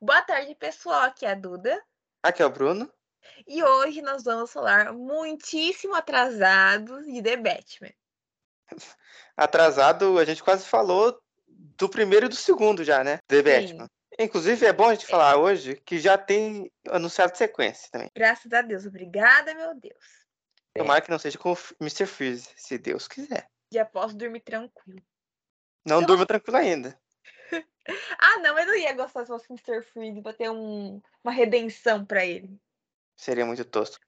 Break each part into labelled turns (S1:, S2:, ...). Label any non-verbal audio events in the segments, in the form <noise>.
S1: Boa tarde, pessoal. Aqui é a Duda.
S2: Aqui é o Bruno.
S1: E hoje nós vamos falar muitíssimo atrasados de The Batman. <laughs>
S2: Atrasado, a gente quase falou do primeiro e do segundo já, né? The Batman. Inclusive, é bom a gente falar hoje que já tem anunciado sequência também.
S1: Graças a Deus. Obrigada, meu Deus.
S2: Tomara que não seja com o Mr. Freeze, se Deus quiser.
S1: Já posso dormir tranquilo.
S2: Não então... durma tranquilo ainda.
S1: Ah, não, eu não ia gostar se fosse Mr. Freeze pra ter um, uma redenção para ele.
S2: Seria muito tosco.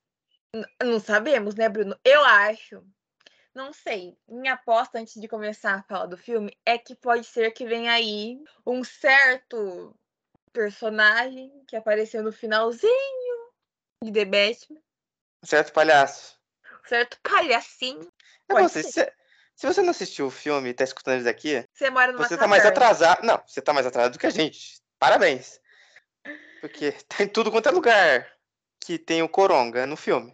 S1: N não sabemos, né, Bruno? Eu acho. Não sei. Minha aposta antes de começar a falar do filme é que pode ser que venha aí um certo personagem que apareceu no finalzinho de The Batman.
S2: Um certo palhaço.
S1: Um certo palhacinho.
S2: É você, se, se, você não assistiu o filme e tá escutando isso aqui,
S1: você mora numa
S2: Você tá mais atrasado. Não, você tá mais atrasado do que a gente. Parabéns. Porque <laughs> tá em tudo quanto é lugar que tem o Coronga no filme.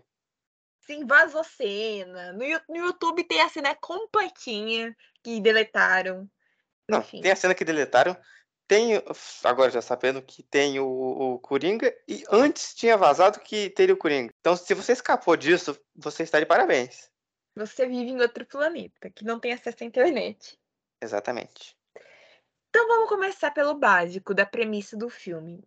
S1: Sim, vazou cena. No, no YouTube tem a cena completinha que deletaram.
S2: Não, Enfim. tem a cena que deletaram. Tem, agora já sabendo que tem o, o Coringa, e antes tinha vazado que teria o Coringa. Então, se você escapou disso, você está de parabéns.
S1: Você vive em outro planeta, que não tem acesso à internet.
S2: Exatamente.
S1: Então vamos começar pelo básico da premissa do filme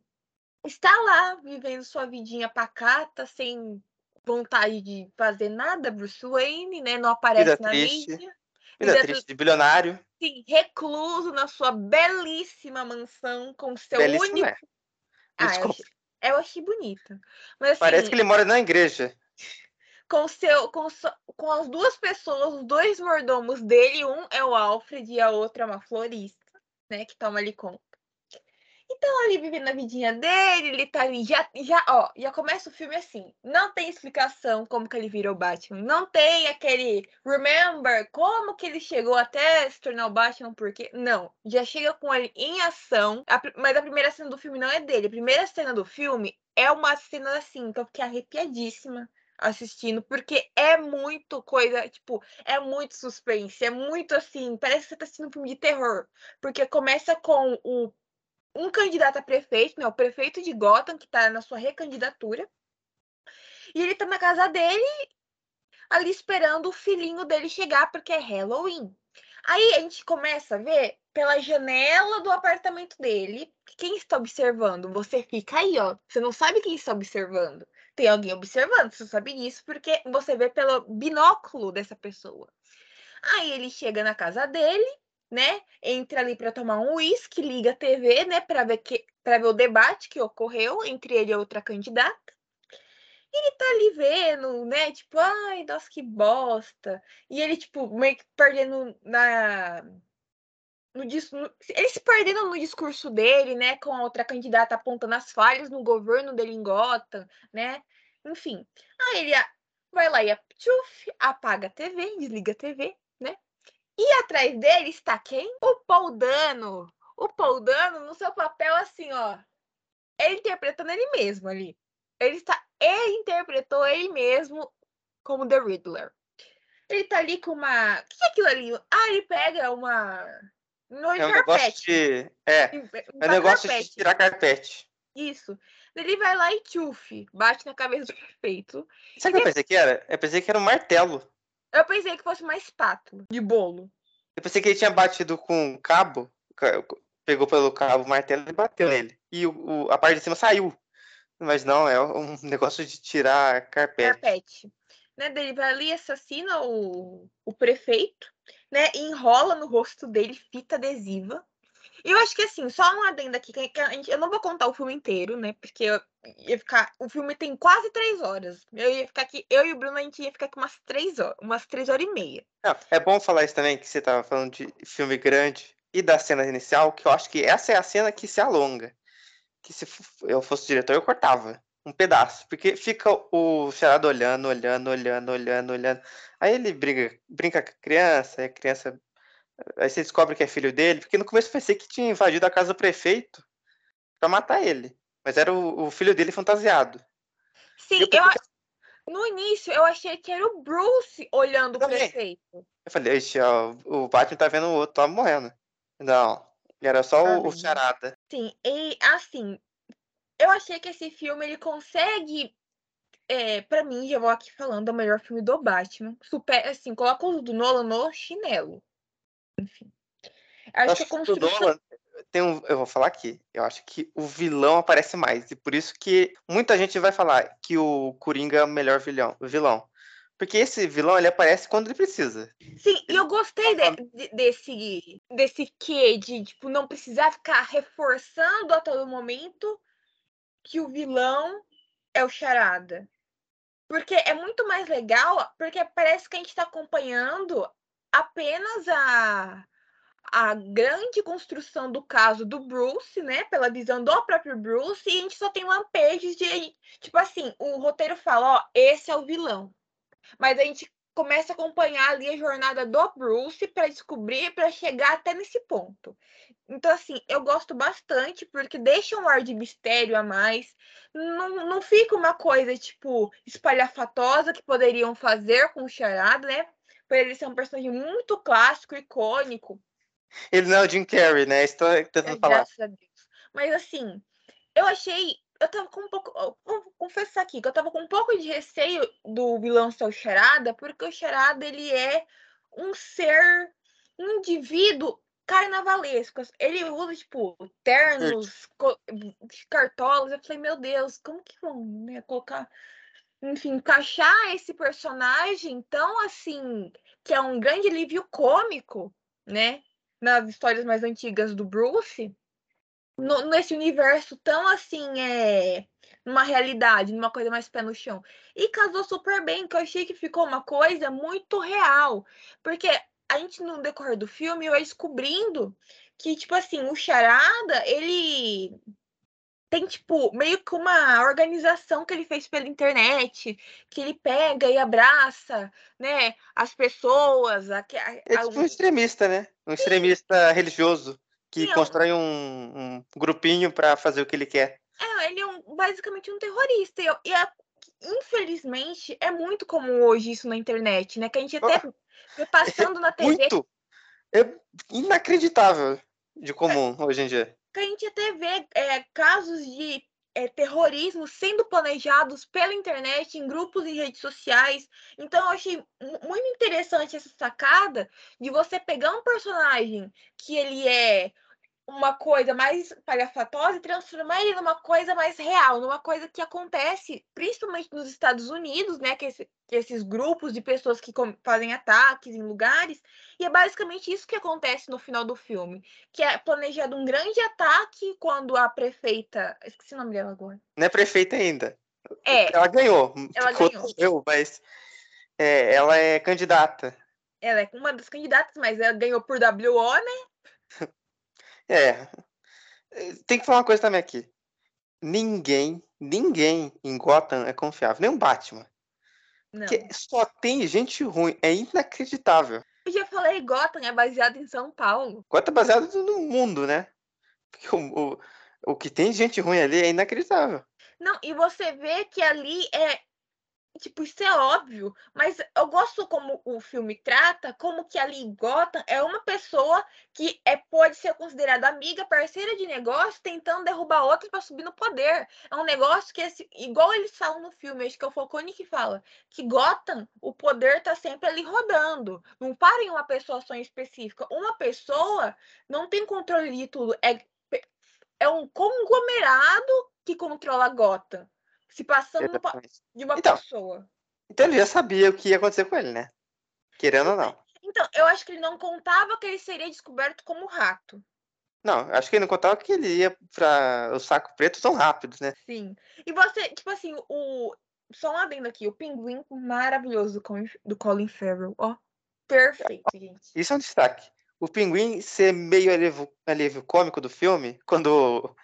S1: está lá vivendo sua vidinha pacata, sem vontade de fazer nada, Bruce Wayne, né? Não aparece
S2: Vida
S1: na
S2: triste.
S1: mídia.
S2: Vida, Vida triste de bilionário.
S1: Sim, recluso na sua belíssima mansão com seu
S2: Belíssimo
S1: único.
S2: É.
S1: Ah, eu achei, eu achei bonito. Mas, assim,
S2: Parece que ele mora na igreja.
S1: Com, seu, com, com as duas pessoas, os dois mordomos dele, um é o Alfred e a outra é uma florista, né? Que toma ali conta. Então, ali vivendo a vidinha dele, ele tá ali, já, já, ó, já começa o filme assim. Não tem explicação como que ele virou Batman. Não tem aquele remember como que ele chegou até se tornar o Batman, porque. Não. Já chega com ele em ação. A, mas a primeira cena do filme não é dele. A primeira cena do filme é uma cena assim, que eu fiquei arrepiadíssima assistindo, porque é muito coisa, tipo, é muito suspense, é muito assim, parece que você tá assistindo um filme de terror, porque começa com o um candidato a prefeito, né, o prefeito de Gotham, que está na sua recandidatura. E ele está na casa dele, ali esperando o filhinho dele chegar, porque é Halloween. Aí a gente começa a ver pela janela do apartamento dele quem está observando. Você fica aí, ó. Você não sabe quem está observando. Tem alguém observando, você sabe disso, porque você vê pelo binóculo dessa pessoa. Aí ele chega na casa dele, né? Entra ali para tomar um uísque, liga a TV, né? Para ver que para ver o debate que ocorreu entre ele e outra candidata. Ele tá ali vendo, né? Tipo, ai, nossa, que bosta. E ele, tipo, meio que perdendo na. No, ele se perdendo no discurso dele, né? Com a outra candidata apontando as falhas no governo dele em Gotham, né? Enfim. Aí ele vai lá e tchuf, apaga a TV, desliga a TV, né? E atrás dele está quem? O Paul Dano. O Paul Dano no seu papel assim, ó. Ele interpretando ele mesmo ali. Ele está. Ele interpretou ele mesmo como The Riddler. Ele tá ali com uma. O que é aquilo ali? Ah, ele pega uma.
S2: No é um negócio de. É. É um negócio carpete. de tirar carpete.
S1: Isso. Ele vai lá e tchuf, bate na cabeça do prefeito.
S2: Sabe o que eu pensei que era? Eu pensei que era um martelo.
S1: Eu pensei que fosse uma espátula de bolo.
S2: Eu pensei que ele tinha batido com um cabo, pegou pelo cabo o martelo e bateu nele. E o, o, a parte de cima saiu. Mas não, é um <laughs> negócio de tirar carpete.
S1: Carpete. Né, ele vai ali, assassina o, o prefeito, né? enrola no rosto dele fita adesiva eu acho que assim, só um adendo aqui, que gente, eu não vou contar o filme inteiro, né? Porque eu ia ficar. O filme tem quase três horas. Eu ia ficar aqui, eu e o Bruno, a gente ia ficar aqui umas três horas, umas três horas e meia.
S2: é bom falar isso também, que você tava falando de filme grande e da cena inicial, que eu acho que essa é a cena que se alonga. Que se eu fosse diretor, eu cortava um pedaço, porque fica o Charado olhando, olhando, olhando, olhando, olhando. Aí ele briga, brinca com a criança, a criança Aí você descobre que é filho dele, porque no começo pensei que tinha invadido a casa do prefeito para matar ele. Mas era o, o, filho dele fantasiado.
S1: Sim, eu, eu, no início eu achei que era o Bruce olhando o prefeito.
S2: Eu falei, ó, o Batman tá vendo o outro, tá morrendo. Não, era só o, o charada.
S1: Sim, e assim, eu achei que esse filme ele consegue é, para mim, já vou aqui falando, é o melhor filme do Batman. Super, assim, coloca o do Nolan no chinelo. Enfim.
S2: Acho, acho que a construção... Nolan tem um, eu vou falar aqui. Eu acho que o vilão aparece mais. E por isso que muita gente vai falar que o Coringa é o melhor vilão. vilão. Porque esse vilão ele aparece quando ele precisa.
S1: Sim, e eu gostei de, de, desse desse quê de tipo não precisar ficar reforçando a todo momento que o vilão é o charada. Porque é muito mais legal, porque parece que a gente está acompanhando apenas a a grande construção do caso do Bruce, né, pela visão do próprio Bruce, e a gente só tem lampejos de, tipo assim, o roteiro fala, ó, esse é o vilão. Mas a gente começa a acompanhar ali a jornada do Bruce para descobrir, para chegar até nesse ponto. Então, assim, eu gosto bastante porque deixa um ar de mistério a mais. Não, não fica uma coisa, tipo, espalhafatosa que poderiam fazer com o Charada, né? Por ele ser um personagem muito clássico, icônico.
S2: Ele não é o Jim Carrey, né? Estou tentando é, falar. Graças a Deus.
S1: Mas assim, eu achei. Eu tava com um pouco. Vou confessar aqui que eu tava com um pouco de receio do vilão ser o Charada, porque o Charada ele é um ser, um indivíduo carnavalesco. Ele usa, tipo, ternos, cartolas. Eu falei, meu Deus, como que vão né, colocar. Enfim, encaixar esse personagem tão assim, que é um grande alívio cômico, né? nas histórias mais antigas do Bruce, no, nesse universo tão assim, é, numa realidade, numa coisa mais pé no chão. E casou super bem, que eu achei que ficou uma coisa muito real. Porque a gente, no decorrer do filme, vai descobrindo que, tipo assim, o Charada, ele tem, tipo, meio que uma organização que ele fez pela internet, que ele pega e abraça, né, as pessoas. A, a,
S2: é tipo um extremista, né? Um extremista Sim. religioso que Sim, constrói um, um grupinho para fazer o que ele quer.
S1: É, ele é um, basicamente um terrorista. E, e a, infelizmente, é muito comum hoje isso na internet, né? Que a gente até vê passando na <laughs> TV.
S2: Muito! É inacreditável de comum hoje em dia
S1: que a gente até vê é, casos de é, terrorismo sendo planejados pela internet, em grupos e redes sociais. Então, eu achei muito interessante essa sacada de você pegar um personagem que ele é uma coisa mais palhafatosa e transformar ele numa coisa mais real, numa coisa que acontece principalmente nos Estados Unidos, né? Que, esse, que esses grupos de pessoas que fazem ataques em lugares. E é basicamente isso que acontece no final do filme. Que é planejado um grande ataque quando a prefeita. Esqueci o nome dela agora.
S2: Não é prefeita ainda.
S1: É.
S2: Ela ganhou.
S1: Ela ganhou.
S2: Eu, mas é, ela é candidata.
S1: Ela é uma das candidatas, mas ela ganhou por WO, né? <laughs>
S2: É. Tem que falar uma coisa também aqui. Ninguém, ninguém em Gotham é confiável, nem o Batman. Não. Que só tem gente ruim, é inacreditável.
S1: Eu já falei, Gotham é baseado em São Paulo.
S2: Gotham é baseado no mundo, né? Porque o, o, o que tem gente ruim ali é inacreditável.
S1: Não, e você vê que ali é tipo, isso é óbvio, mas eu gosto como o filme trata, como que ali Gotham é uma pessoa que é, pode ser considerada amiga, parceira de negócio, tentando derrubar outra para subir no poder. É um negócio que, esse, igual eles falam no filme, acho que é o Falcone que fala, que Gotham, o poder tá sempre ali rodando. Não para em uma pessoa só em específica. Uma pessoa não tem controle de tudo. É, é um conglomerado que controla Gotham se passando de uma então, pessoa.
S2: Então ele já sabia o que ia acontecer com ele, né? Querendo ou não.
S1: Então, eu acho que ele não contava que ele seria descoberto como rato.
S2: Não, acho que ele não contava que ele ia para o saco preto tão rápido, né?
S1: Sim. E você, tipo assim, o. Só um adendo aqui, o pinguim maravilhoso do Colin, do Colin Farrell. Ó, perfeito, gente.
S2: Isso é um destaque. O pinguim ser meio alívio, alívio cômico do filme, quando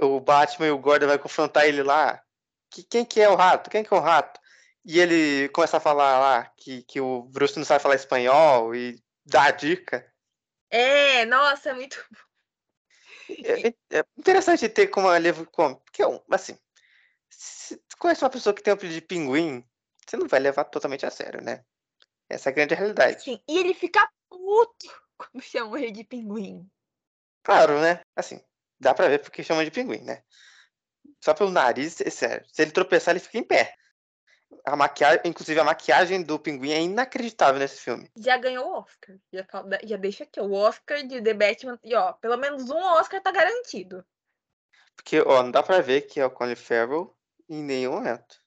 S2: o Batman e o Gordon vai confrontar ele lá, que, quem que é o rato? Quem que é o rato? E ele começa a falar lá que, que o Bruce não sabe falar espanhol e dá a dica.
S1: É, nossa, é muito
S2: é, é, interessante ter como alívio cômico, porque, assim, se tu conhece uma pessoa que tem o apelido de pinguim, você não vai levar totalmente a sério, né? Essa é a grande realidade.
S1: Sim, e ele fica puto quando chamam ele de pinguim.
S2: Claro, né? Assim, dá pra ver porque chama de pinguim, né? Só pelo nariz, é sério. Se ele tropeçar, ele fica em pé. A maquiagem, inclusive a maquiagem do pinguim é inacreditável nesse filme.
S1: Já ganhou o Oscar. Já, já deixa aqui o Oscar de The Batman. E ó, pelo menos um Oscar tá garantido.
S2: Porque, ó, não dá pra ver que é o Colin Farrell em nenhum momento.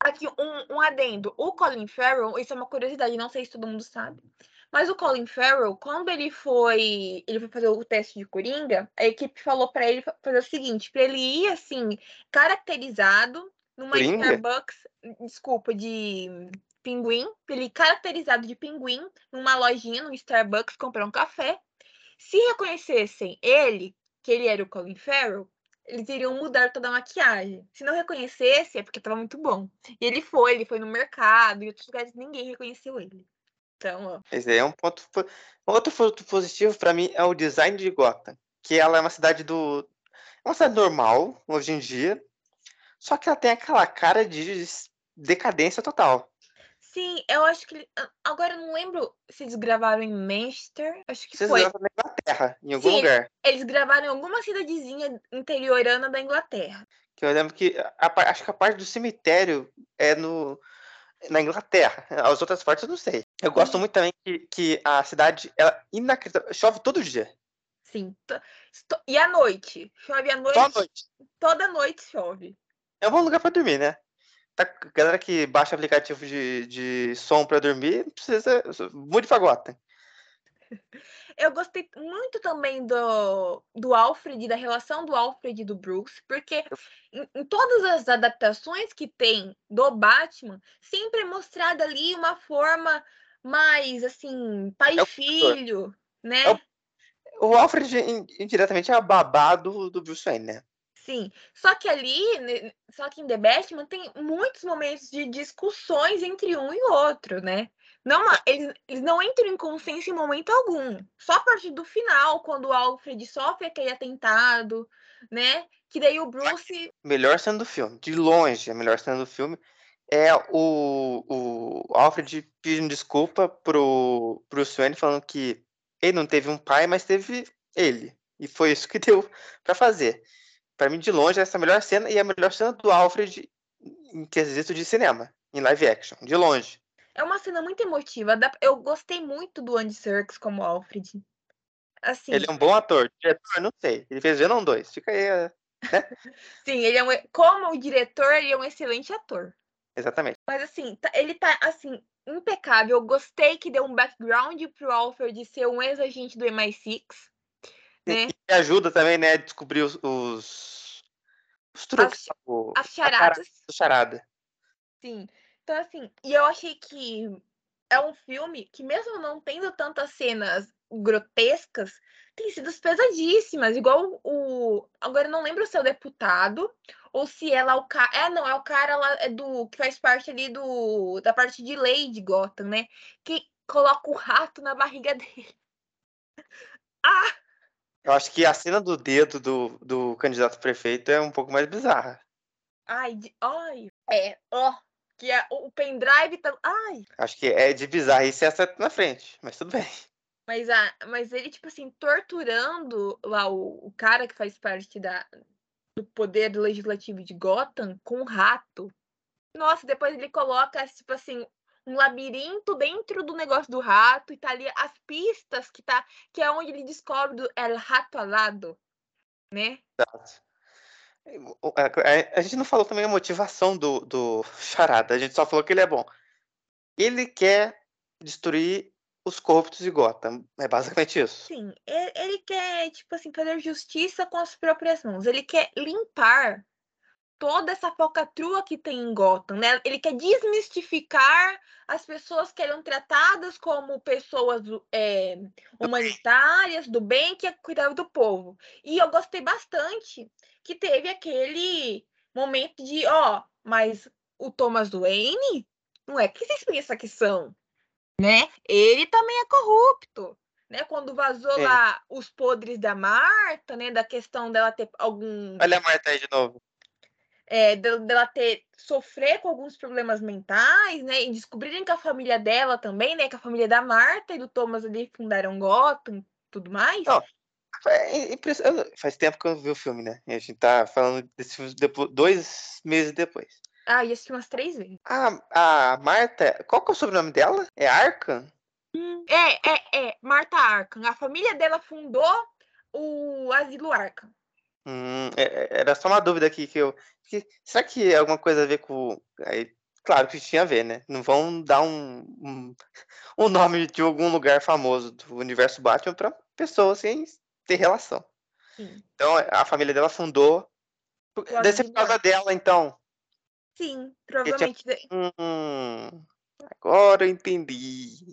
S1: Aqui, um, um adendo. O Colin Farrell, isso é uma curiosidade, não sei se todo mundo sabe. Mas o Colin Farrell, quando ele foi, ele foi fazer o teste de Coringa, a equipe falou para ele fazer o seguinte, para ele ir assim, caracterizado numa Coringa? Starbucks, desculpa, de pinguim, ele caracterizado de pinguim numa lojinha, no Starbucks, comprar um café. Se reconhecessem ele, que ele era o Colin Farrell, eles iriam mudar toda a maquiagem. Se não reconhecesse, é porque estava muito bom. E ele foi, ele foi no mercado, e outros lugares ninguém reconheceu ele. Então, ó.
S2: Esse é um ponto. Outro ponto positivo para mim é o design de Gotham. Que ela é uma cidade do. É uma cidade normal, hoje em dia. Só que ela tem aquela cara de decadência total.
S1: Sim, eu acho que. Agora eu não lembro se eles gravaram em Manchester. Acho que
S2: Vocês
S1: foi.
S2: gravaram na Inglaterra, em algum
S1: Sim,
S2: lugar.
S1: Eles gravaram em alguma cidadezinha interiorana da Inglaterra.
S2: Que eu lembro que. A, acho que a parte do cemitério é no na Inglaterra. <laughs> As outras partes eu não sei. Eu gosto uhum. muito também que, que a cidade ela inacreditável. chove todo dia.
S1: Sim. E à noite? Chove à noite?
S2: À noite.
S1: Toda noite chove.
S2: É um bom lugar para dormir, né? Tá, galera que baixa aplicativo de, de som para dormir, precisa. Mude pra Gotham. <laughs>
S1: Eu gostei muito também do, do Alfred, da relação do Alfred e do Bruce, porque em, em todas as adaptações que tem do Batman, sempre é mostrada ali uma forma mais assim, pai e é filho, né? É
S2: o, o, Alfred indiretamente é a babá do, do Bruce Wayne, né?
S1: Sim, só que ali, só que em The Batman tem muitos momentos de discussões entre um e outro, né? Não, eles, eles não entram em consenso em momento algum. Só a partir do final, quando o Alfred sofre aquele atentado, né? Que daí o Bruce.
S2: Melhor cena do filme, de longe, a melhor cena do filme é o, o Alfred pedindo desculpa pro Bruce Wayne, falando que ele não teve um pai, mas teve ele. E foi isso que <laughs> deu para fazer. Para mim, de longe, essa é a melhor cena e a melhor cena do Alfred em quesito de cinema, em live action, de longe.
S1: É uma cena muito emotiva. Eu gostei muito do Andy Serkis como Alfred. Assim,
S2: ele é um bom ator. Diretor, não sei. Ele fez Venom 2. Fica aí. Né? <laughs>
S1: Sim, ele é um, como diretor, ele é um excelente ator.
S2: Exatamente.
S1: Mas assim, tá, ele tá assim, impecável. Eu gostei que deu um background pro Alfred ser um ex-agente do MI6. Né?
S2: E ajuda também, né, a descobrir os, os, os truques.
S1: As, as charadas.
S2: A charada.
S1: Sim. Então, assim, e eu achei que é um filme que, mesmo não tendo tantas cenas grotescas, tem sido pesadíssimas. Igual o. Agora eu não lembro se é o deputado ou se ela é o cara. É, não, é o cara lá é do. que faz parte ali do. da parte de lei de Gotham, né? Que coloca o rato na barriga dele. <laughs> ah!
S2: Eu acho que a cena do dedo do, do candidato prefeito é um pouco mais bizarra.
S1: Ai, de... ai. É, ó. Oh que é o pendrive tá. Ai!
S2: Acho que é de bizarrice essa na frente, mas tudo bem.
S1: Mas, a, mas ele, tipo assim, torturando lá o, o cara que faz parte da, do poder legislativo de Gotham com um rato. Nossa, depois ele coloca, tipo assim, um labirinto dentro do negócio do rato e tá ali as pistas que tá que é onde ele descobre do El Rato Alado, né?
S2: Exato. A gente não falou também a motivação do, do Charada, a gente só falou que ele é bom. Ele quer destruir os corruptos de Gotham. É basicamente isso.
S1: Sim, ele quer, tipo assim, fazer justiça com as próprias mãos. Ele quer limpar toda essa focatrua que tem em Gotham, né? Ele quer desmistificar as pessoas que eram tratadas como pessoas é, humanitárias, do bem, que cuidavam do povo. E eu gostei bastante que teve aquele momento de, ó, mas o Thomas Wayne não é que vocês pensam que são, né? Ele também é corrupto. Né, quando vazou é. lá os podres da Marta, né, da questão dela ter algum.
S2: Olha a Marta aí de novo.
S1: É, dela ter sofrer com alguns problemas mentais, né, e descobrirem que a família dela também, né, que a família da Marta e do Thomas ali fundaram Gotham, tudo mais.
S2: Não, É impress- eu- Faz tempo que eu vi o filme, né? E a gente tá falando desse filme depo- dois meses depois.
S1: Ah, eu assisti umas três vezes.
S2: A, a Marta, qual que é o sobrenome dela? É Arkham?
S1: É, é, é. Marta Arkham. A família dela fundou o Asilo Arkham.
S2: Hum, é- é- era só uma dúvida aqui que eu. que- será que é alguma coisa a ver com. Aí, claro que tinha a ver, né? Não vão dar um, um, <laughs> um nome de algum lugar famoso do universo Batman pra pessoa sem ter relação.
S1: Sim.
S2: Então a família dela fundou. Deve ser por causa dela, então.
S1: Sim, provavelmente.
S2: Hum, agora eu entendi.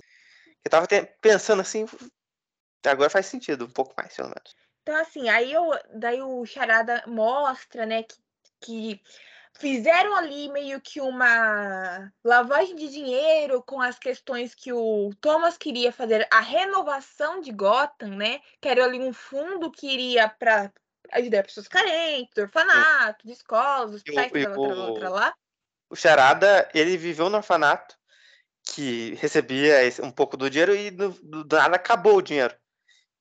S2: Eu tava pensando assim. Agora faz sentido, um pouco mais, pelo menos.
S1: Então, assim, aí eu, daí o Charada mostra, né, que, que fizeram ali meio que uma lavagem de dinheiro com as questões que o Thomas queria fazer, a renovação de Gotham, né, que era ali um fundo que iria para ajudar pessoas carentes, orfanatos, escolas, hospitais,
S2: e o-
S1: outra lá.
S2: O Charada, ele viveu no orfanato, que recebia um pouco do dinheiro e do- do nada acabou o dinheiro.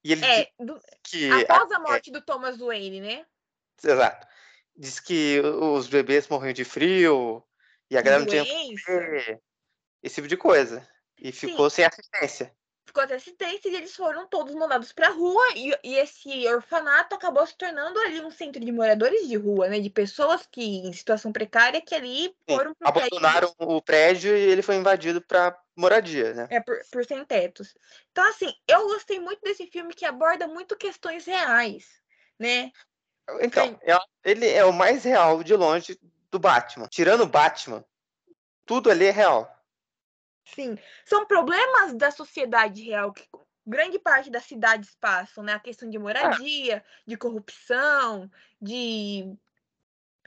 S2: E ele
S1: É,
S2: disse
S1: do-
S2: que.
S1: após a
S2: é,
S1: morte do Thomas Wayne, né,
S2: exato. Diz que os bebês morriam de frio e a galera não tinha esse tipo de coisa. E ficou sem assistência.
S1: Ficou até acidente e eles foram todos mandados pra rua e, e esse orfanato acabou se tornando ali um centro de moradores de rua, né? De pessoas que em situação precária que ali foram pro prédio-
S2: Abandonaram o prédio e ele foi invadido para moradia, né?
S1: é, por, por sem tetos. Então, assim, eu gostei muito desse filme que aborda muito questões reais, né?
S2: Então, é- ele é o mais real de longe do Batman. Tirando o Batman, tudo ali é real.
S1: Sim, são problemas da sociedade real que grande parte das cidades passam, né? A questão de moradia, de corrupção, de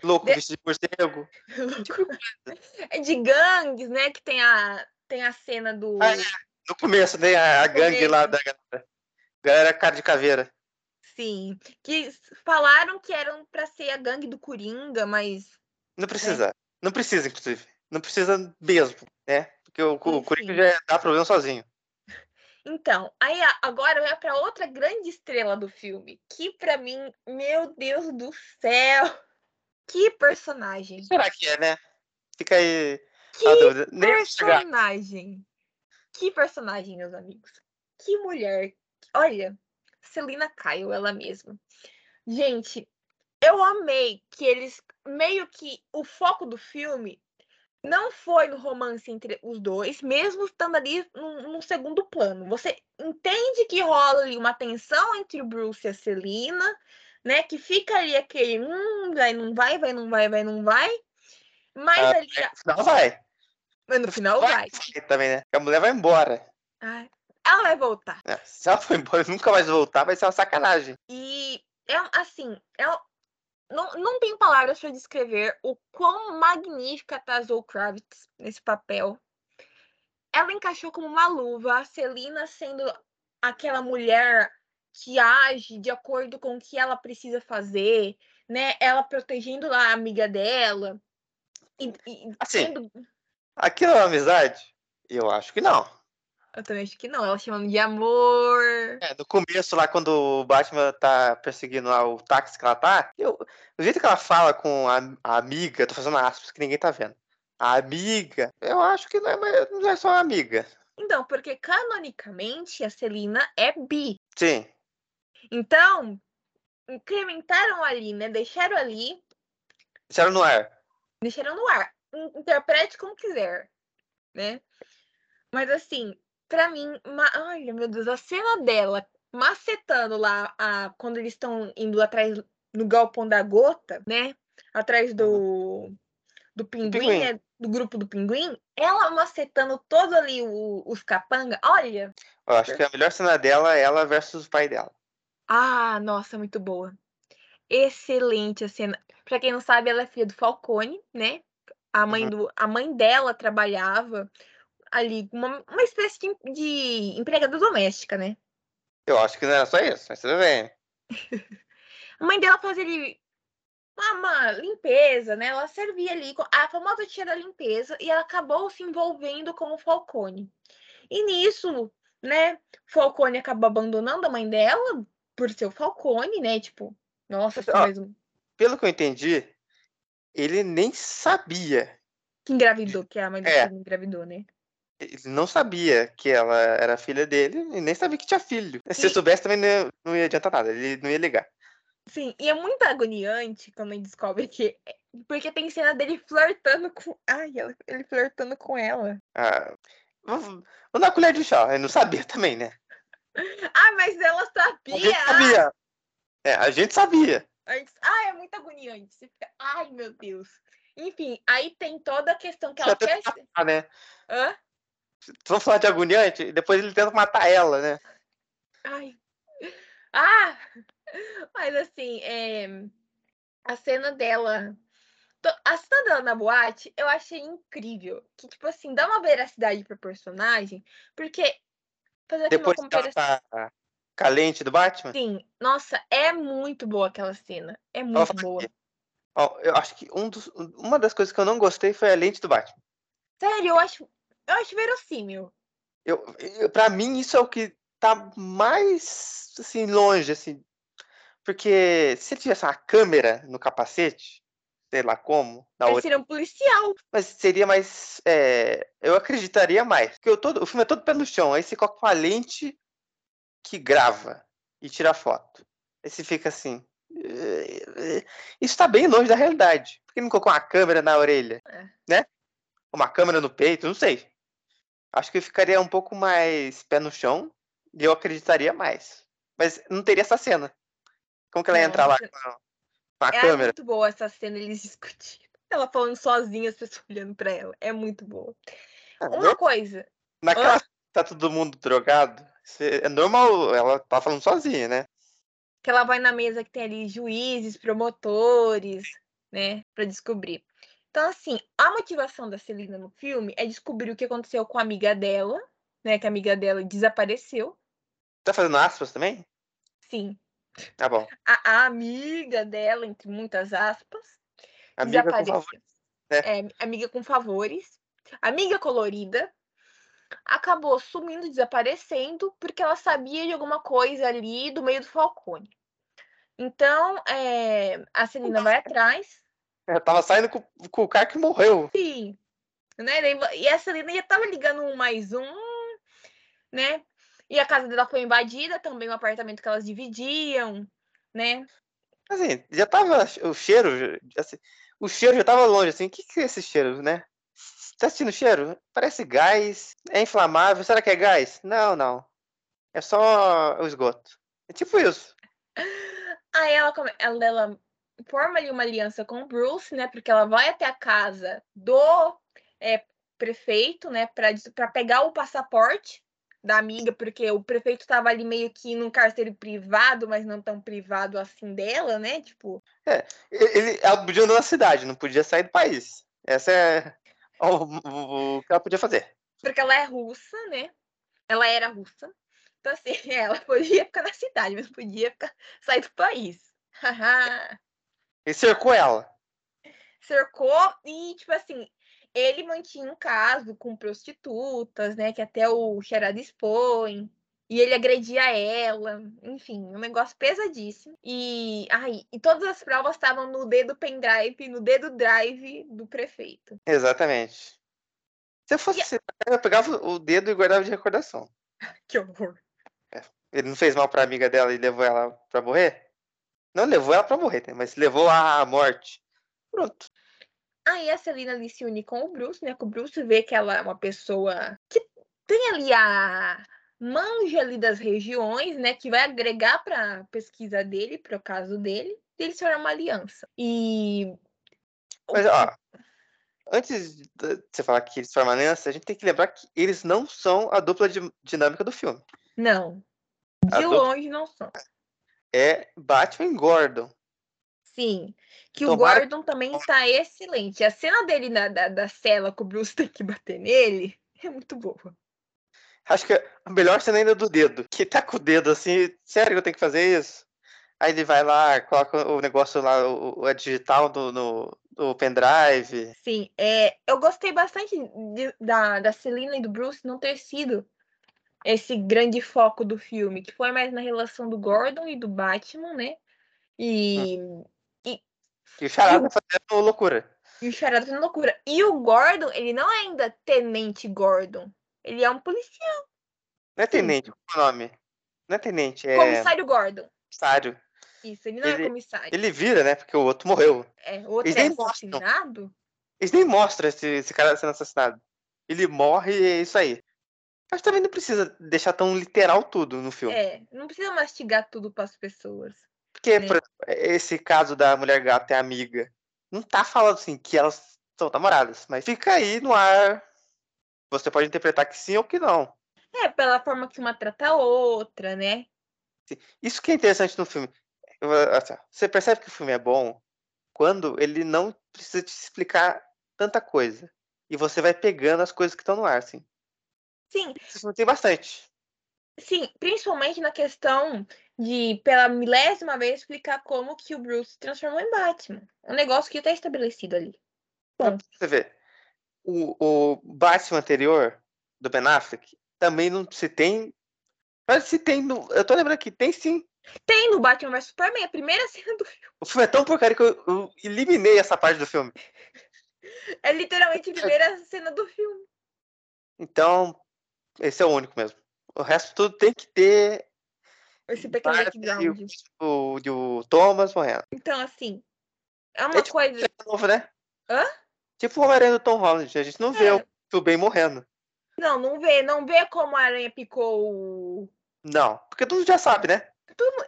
S2: Louco,
S1: De-
S2: vestido de morcego. <laughs>
S1: de gangues, né? Que tem a, tem a cena do.
S2: Ah, é. No começo, né? A, a gangue lá da galera. Galera cara de caveira.
S1: Sim. Que falaram que eram pra ser a gangue do Coringa, mas.
S2: Não precisa. Não precisa, inclusive. Não precisa mesmo, né? Porque o, o
S1: Enfim.
S2: Coringa já dá problema sozinho.
S1: Então, aí a- agora vai pra outra grande estrela do filme. Que pra mim, meu Deus do céu! <laughs> Que personagem!
S2: Será que é, né? Fica aí a
S1: Que
S2: dúvida. Nem vou chegar.
S1: personagem! Que personagem, meus amigos! Que mulher! Olha, Celina Kyle, ela mesma. Gente, eu amei que eles meio que o foco do filme não foi no romance entre os dois, mesmo estando ali num, num segundo plano. Você entende que rola ali uma tensão entre o Bruce e a Celina, né? Que fica ali aquele hum, vai, não vai, vai, não vai, vai, não vai. Mas
S2: Ah,
S1: ali,
S2: No final vai.
S1: mas no final
S2: Vai,
S1: vai.
S2: também, né? A mulher vai embora.
S1: Ai, ela vai voltar.
S2: É, Se ela for embora <laughs> nunca mais voltar, vai ser uma sacanagem.
S1: E é assim, é, não, não tem palavras para descrever o quão magnífica tá Zoe Kravitz nesse papel. Ela encaixou como uma luva, a Celina sendo aquela mulher que age de acordo com o que ela precisa fazer, né? Ela protegendo lá a amiga dela. E, e
S2: Assim.
S1: sendo-
S2: Aquilo é uma amizade? Eu acho que não.
S1: Eu também acho que não, ela chamando de amor.
S2: É, no começo, lá, quando o Batman tá perseguindo lá o táxi que ela tá, eu, o jeito que ela fala com a, a amiga, tô fazendo aspas que ninguém tá vendo. A amiga, eu acho que não é, não é só amiga.
S1: Então, porque canonicamente a Celina é bi.
S2: Sim.
S1: Então, incrementaram ali, né? Deixaram ali,
S2: Deixaram no ar.
S1: deixaram no ar. In- Interprete como quiser, né? Mas assim, pra mim, ma... olha, meu Deus, a cena dela macetando lá a... quando eles estão indo atrás no galpão da gota, né? Atrás do do pinguim,
S2: pinguim.
S1: né? Do grupo do pinguim, ela macetando todo ali o- os capanga. Olha,
S2: Eu acho que a melhor cena dela é ela versus o pai dela.
S1: Ah, nossa, muito boa. Excelente a cena. Pra quem não sabe, ela é filha do Falcone, né? A mãe, do, a mãe dela trabalhava ali, uma, uma espécie de, de empregada doméstica, né?
S2: Eu acho que não era só isso, mas tudo bem. <laughs>
S1: A mãe dela fazia ali uma, uma limpeza, né? Ela servia ali, com- a famosa tia da limpeza, e ela acabou se envolvendo com o Falcone. E nisso, né? Falcone acabou abandonando a mãe dela, por ser o Falcone, né? Tipo, nossa,
S2: Ó,
S1: mesmo.
S2: Pelo que eu entendi, ele nem sabia.
S1: Que engravidou, que a mãe do
S2: É.
S1: engravidou, né?
S2: Ele não sabia que ela era filha dele e nem sabia que tinha filho. Se
S1: E-
S2: soubesse também não ia, não ia adiantar nada, ele não ia ligar.
S1: Sim, e é muito agoniante quando a gente descobre que. Porque tem cena dele flertando com. Ai, ele flertando com ela.
S2: Ah, vamos dar colher de chá. Eu não sabia também, né? <laughs>
S1: Ah, mas ela
S2: A
S1: sabia!
S2: gente sabia. É, a gente sabia.
S1: Ah, é muito agoniante. Você fica, ai, meu Deus. Enfim, aí tem toda a questão que ela quer.
S2: matar, né?
S1: Hã?
S2: Vamos falar de agoniante e depois ele tenta matar ela, né?
S1: Ai. Ah! Mas assim, é... a cena dela. A cena dela na boate, eu achei incrível. Que, tipo assim, dá uma veracidade pro personagem. Porque. Fazer aqui uma
S2: Depois que ela
S1: comparação.
S2: tá calente do Batman.
S1: Sim, nossa, é muito boa aquela cena. É muito boa.
S2: que- ó, eu acho que um dos- uma das coisas que eu não gostei foi a lente do Batman.
S1: Sério, eu acho. Eu acho verossímil.
S2: Eu, eu, pra mim, isso é o que tá mais assim, longe, assim. Porque se ele tivesse uma câmera no capacete, sei lá como, na
S1: Ele
S2: orelha,
S1: seria um policial.
S2: mas seria mais. é, eu acreditaria mais. Porque eu todo, o filme é todo pé no chão, aí você coloca uma lente que grava e tira foto. Aí você fica assim. "Eh, eh", Isso tá bem longe da realidade. Por que não colocou uma câmera na orelha?
S1: É.
S2: Né? Uma câmera no peito, não sei. Acho que eu ficaria um pouco mais pé no chão e eu acreditaria mais. Mas não teria essa cena. Como que ela ia entrar lá com a, com a
S1: É
S2: câmera?
S1: muito boa essa cena, eles discutindo. Ela falando sozinha, as pessoas <laughs> olhando pra ela. É muito boa.
S2: Ah,
S1: Uma coisa.
S2: Naquela tá todo mundo drogado, é normal, ela tá falando sozinha, né?
S1: que ela vai na mesa que tem ali juízes, promotores, né, Pra descobrir. Então, assim, a motivação da Celina no filme é descobrir o que aconteceu com a amiga dela, né, que a amiga dela desapareceu.
S2: Tá fazendo aspas também?
S1: Sim,
S2: Tá bom.
S1: a, a amiga dela, entre muitas aspas,
S2: Amiga com
S1: desapareceu.
S2: favor. né?
S1: É, amiga com favores, amiga colorida, acabou sumindo, desaparecendo, porque ela sabia de alguma coisa ali do meio do Falcone. Então, é, a Celina vai atrás,
S2: Eu tava saindo com, com o cara que morreu.
S1: sim, né? E a Celina já tava ligando um mais um, né? E a casa dela foi invadida, também o apartamento que elas dividiam, né?
S2: Assim, já tava o cheiro, assim, o cheiro já tava longe, assim, o que que é esse cheiro, né? Tá sentindo o cheiro? Parece gás, é inflamável, será que é gás? Não, não. É só o esgoto. É tipo isso. <laughs>
S1: Aí ela, come- ela, ela forma ali uma aliança com o Bruce, né? Porque ela vai até a casa do é, prefeito, né? Para pegar o passaporte da amiga, porque o prefeito estava ali meio que num cárcere privado, mas não tão privado assim dela, né? Tipo,
S2: Ele, ela podia andar na cidade, não podia sair do país. Essa é <laughs> o, o- o que ela podia fazer.
S1: porque ela é russa, né? Ela era russa. Então, assim, <laughs> ela podia ficar na cidade, mas não podia ficar, sair do país. <laughs>
S2: Ele cercou ela.
S1: cercou e, tipo assim, ele mantinha um caso com prostitutas, né? Que até o Charada expõe. E ele agredia ela, enfim, um negócio pesadíssimo. E, ai, e todas as provas estavam no dedo pendrive, no dedo drive do prefeito.
S2: Exatamente. Se eu fosse você, eu pegava o dedo e guardava de recordação. <laughs>
S1: Que horror.
S2: Ele não fez mal pra amiga dela e levou ela pra morrer? Não levou ela pra morrer, né? mas levou à morte. Pronto.
S1: Aí a Celina ali se une com o Bruce, né? O Bruce vê que ela é uma pessoa que tem ali a manja ali das regiões, né? Que vai agregar para pesquisa dele, para o caso dele, e eles formam uma aliança. E
S2: Mas, ó, antes de você falar que eles formam aliança, a gente tem que lembrar que eles não são a dupla di- dinâmica do filme.
S1: não,
S2: A
S1: de
S2: dupla-
S1: longe não são.
S2: É Batman Gordon.
S1: Sim, que o
S2: Tomara-
S1: Gordon também está excelente. A cena dele na, da, da cela que o Bruce tem que bater nele é muito boa.
S2: Acho que a melhor cena ainda é do dedo. Que tá com o dedo assim, sério que eu tenho que fazer isso? Aí ele vai lá, coloca o negócio lá, o, o- a digital do, no, no pendrive.
S1: Sim, é, eu gostei bastante de- da, da Celina e do Bruce não ter sido esse grande foco do filme, que foi mais na relação do Gordon e do Batman, né? E,
S2: e o Charada fazendo loucura.
S1: E o Charada fazendo loucura. E o Gordon, ele não é ainda Tenente Gordon. Ele é um policial.
S2: Não é tenente, qual é o nome? Não é tenente, é.
S1: Comissário Gordon.
S2: Comissário.
S1: Isso, ele não é
S2: Ele-
S1: é comissário.
S2: Ele vira, né? Porque o outro morreu.
S1: É, o outro
S2: Eles
S1: é
S2: nem mostram.
S1: assassinado?
S2: Eles nem mostram esse, esse cara sendo assassinado. Ele morre e é isso aí. Mas também não precisa deixar tão literal tudo no filme.
S1: É, não precisa mastigar tudo para as pessoas.
S2: Porque,
S1: né?
S2: por exemplo, esse caso da mulher gata é amiga. Não tá falando assim que elas são namoradas, mas fica aí no ar. Você pode interpretar que sim ou que não.
S1: É, pela forma que uma trata a outra, né?
S2: Isso que é interessante no filme. Assim, Você percebe que o filme é bom quando ele não precisa te explicar tanta coisa. E você vai pegando as coisas que estão no ar, assim.
S1: Sim,
S2: filme tem bastante.
S1: sim, principalmente na questão de, pela milésima vez, explicar como que o Bruce se transformou em Batman. Um negócio que está estabelecido ali. Bom.
S2: Você vê, o, o Batman anterior, do Ben Affleck, também não se tem. Mas se tem. no- eu tô lembrando aqui, tem sim.
S1: Tem no Batman vs Superman, a primeira <laughs> cena do filme.
S2: O filme é tão porcaria que eu, eu eliminei essa parte do filme.
S1: É literalmente a primeira cena do filme.
S2: Então, esse é o único mesmo. O resto tudo tem que ter
S1: Esse pequeno background.
S2: o, o, o Thomas morrendo.
S1: Então, assim, é uma
S2: É tipo-
S1: coisa.
S2: De novo, né?
S1: Hã?
S2: Tipo o Homem-Aranha do Tom Holland. A gente não vê
S1: É.
S2: o Tio Ben morrendo.
S1: Não, não vê, não vê como a aranha picou o.
S2: Não. Porque mundo já sabe, né?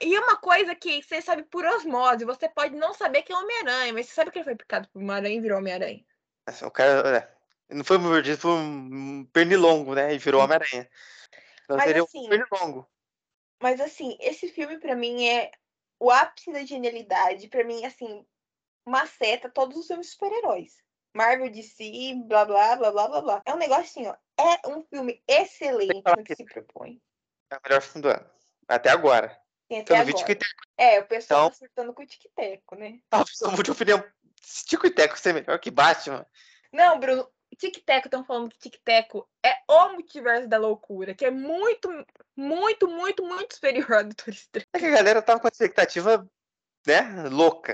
S1: E é uma coisa que você sabe por osmose. Você pode não saber que é Homem-Aranha, mas você sabe que ele foi picado por uma aranha e virou Homem-Aranha.
S2: Assim, O cara. É, não foi mordido por um pernilongo, né? E virou Homem-Aranha. Então
S1: Mas
S2: seria
S1: assim-
S2: um pernilongo.
S1: Mas assim, esse filme pra mim é o ápice da genialidade. Pra mim, assim, maceta todos os filmes super-heróis. Marvel, DC, blá blá blá blá blá blá. É um negócio assim, ó. É um filme excelente no que se propõe.
S2: É o melhor filme do ano. Até agora.
S1: Tem até agora. É, o pessoal
S2: Então-
S1: tá surtando com o tic-teco, né?
S2: Ah, pessoal, mude de opinião. Se Tico e Teco ser melhor que Batman.
S1: Não, Bruno, Tic-Teco, estão falando que Tic-Teco é o multiverso da loucura, que é muito, muito, muito, muito superior ao Doutor Estranho.
S2: É que a galera tava com a expectativa, né? Louca.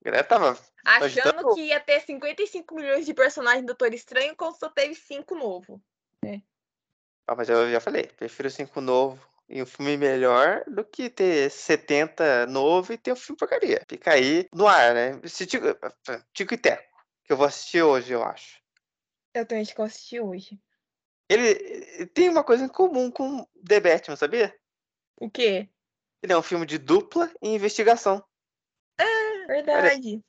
S2: A galera tava.
S1: Achando
S2: Agitando-
S1: que ia ter 55 milhões de personagens do Doutor Estranho, quando só teve 5 novos.
S2: Ah, mas eu já falei, prefiro cinco novo e um filme melhor do que ter 70 novo e ter um filme porcaria. Fica aí no ar, né? Tico, Tico e Teco, que eu vou assistir hoje, eu acho.
S1: Eu também acho que eu assisti hoje.
S2: Ele, ele tem uma coisa em comum com The Batman, sabia?
S1: O quê?
S2: Ele é um filme de dupla e investigação.
S1: Verdade.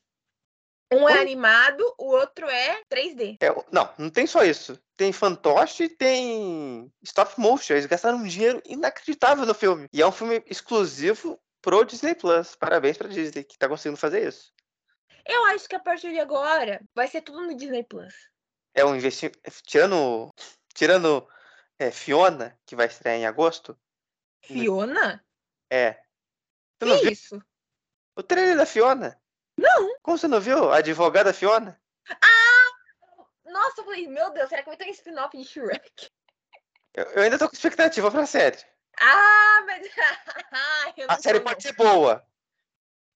S1: Um é
S2: Oi?
S1: animado, o outro é 3D.
S2: É, não, não tem só isso. Tem fantoche tem stop motion. Eles gastaram um dinheiro inacreditável no filme. E é um filme exclusivo pro Disney Plus. Parabéns pra Disney que tá conseguindo fazer isso.
S1: Eu acho que a partir de agora vai ser tudo no Disney Plus.
S2: É um investimento. Tirando. Tirando é, Fiona, que vai estrear em agosto.
S1: Fiona?
S2: É. Você
S1: Que
S2: viu
S1: isso?
S2: o trailer da Fiona?
S1: Não.
S2: Como você não viu? A advogada Fiona?
S1: Nossa, eu falei, meu Deus, será que vai ter um spin-off de Shrek?
S2: Eu, eu ainda tô com expectativa pra série.
S1: Ah, mas. <laughs>
S2: A série pode ser boa.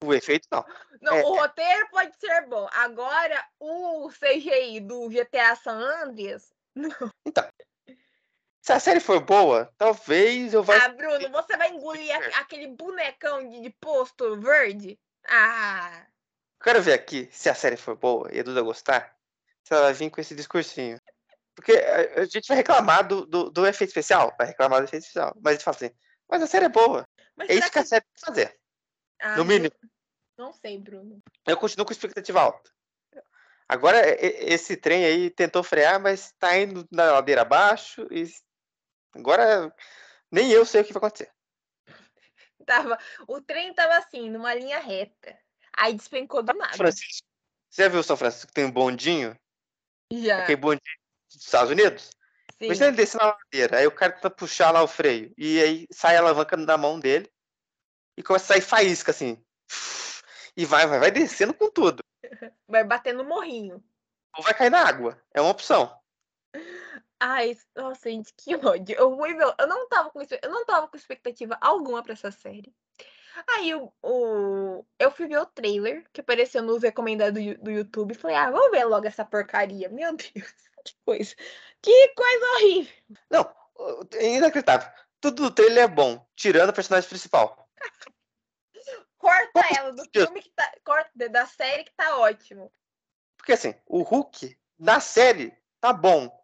S2: O efeito não.
S1: Não,
S2: É.
S1: o roteiro pode ser bom. Agora, o CGI do GTA San Andreas. <laughs>
S2: Se a série for boa, talvez eu vá.
S1: Ah, Bruno, você vai engolir aquele bonecão de, de posto verde? Ah,
S2: Quero ver aqui se a série for boa e a Duda gostar. Se ela vai vir com esse discursinho. Porque a, a gente vai reclamar do, do, do efeito especial. Vai reclamar do efeito especial. Mas a gente fala assim. Mas a série é boa.
S1: mas
S2: É isso que a série tem que fazer.
S1: Ah,
S2: no mínimo.
S1: Não sei, Bruno.
S2: Eu continuo com expectativa alta. Agora, esse trem aí tentou frear, mas tá indo na ladeira abaixo. E agora nem eu sei o que vai acontecer. <laughs>
S1: Tava, o trem tava assim, numa linha reta. Aí despencou do nada.
S2: Francisco. Você já viu o São Francisco tem um bondinho?
S1: Já.
S2: Aquele bondinho dos Estados Unidos?
S1: sim.
S2: Imagina ele descer na ladeira, aí o cara tenta puxar lá o freio. E aí sai a alavanca na mão dele e começa a sair faísca assim. E vai, vai, vai descendo com tudo. <laughs>
S1: Vai bater no morrinho.
S2: Ou vai cair na água. É uma opção.
S1: Ai, nossa, gente, que ódio. Eu fui eu não tava com, eu não tava com expectativa alguma pra essa série. Aí o, o, eu fui ver o trailer que apareceu nos recomendados do, do YouTube e falei, ah, vamos ver logo essa porcaria. Meu Deus, <laughs> que coisa. Que coisa horrível.
S2: Não, é inacreditável. Tudo do trailer é bom, tirando o personagem principal. <laughs>
S1: Corta ela do filme que tá. Corta da série que tá ótimo.
S2: Porque assim, o Hulk na série tá bom.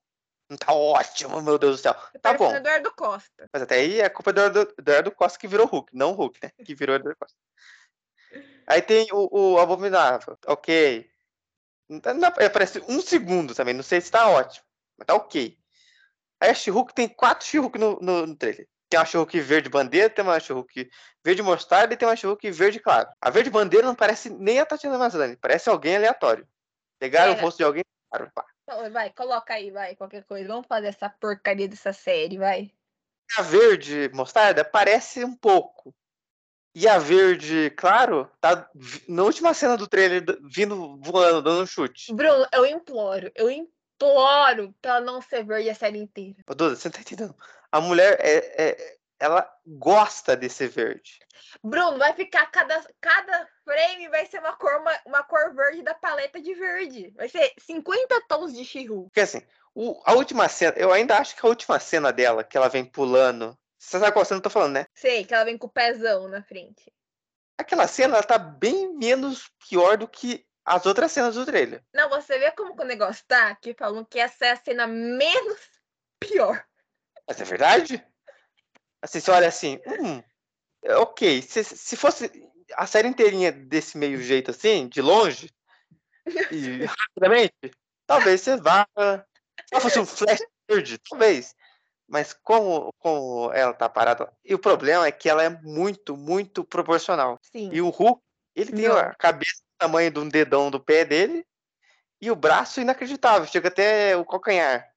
S2: Não tá ótimo, meu Deus do céu. Tá bom.
S1: Eduardo Costa.
S2: Mas até aí é culpa do Eduardo Costa que virou Hulk, não o Hulk, né? Que virou Eduardo Costa. Aí tem o, o Abominável, ok. Aparece um segundo também, não sei se tá ótimo, mas tá ok. Aí a She-Hulk tem quatro She-Hulk no, no, no, trailer. Tem uma She-Hulk verde bandeira, tem uma She-Hulk verde mostarda e tem uma She-Hulk verde claro. A verde bandeira não parece nem a Tatiana Maslany, parece alguém aleatório. Pegaram o rosto de alguém claro, pá.
S1: Vai, coloca aí, vai, qualquer coisa. Vamos fazer essa porcaria dessa série, vai.
S2: A verde mostarda parece um pouco. E a verde, claro, tá na última cena do trailer vindo voando, dando um chute.
S1: Bruno, eu imploro, eu imploro pra ela não ser verde a série inteira.
S2: Ô, Duda, você não tá entendendo. A mulher é, é, ela gosta desse verde.
S1: Bruno, vai ficar cada, cada frame vai ser uma cor, uma, uma cor verde da paleta de verde. Vai ser 50 tons de Shihu.
S2: Porque assim, o, a última cena, eu ainda acho que a última cena dela, que ela vem pulando. Você sabe qual cena eu tô falando, né?
S1: Sei, que ela vem com o pezão na frente.
S2: Aquela cena, ela tá bem menos pior do que as outras cenas do trailer.
S1: Não, você vê como o negócio tá? Que falam que essa é a cena menos pior.
S2: Mas é verdade? Assim, você olha assim, hum, ok, se, se fosse a série inteirinha desse meio jeito assim, de longe, e <laughs> rapidamente, talvez você vá. Se fosse um flash verde, talvez. Mas como, como ela tá parada. E o problema é que ela é muito, muito proporcional.
S1: Sim.
S2: E o Hulk, ele tem Não. a cabeça do tamanho de um dedão do pé dele e o braço inacreditável, chega até o calcanhar.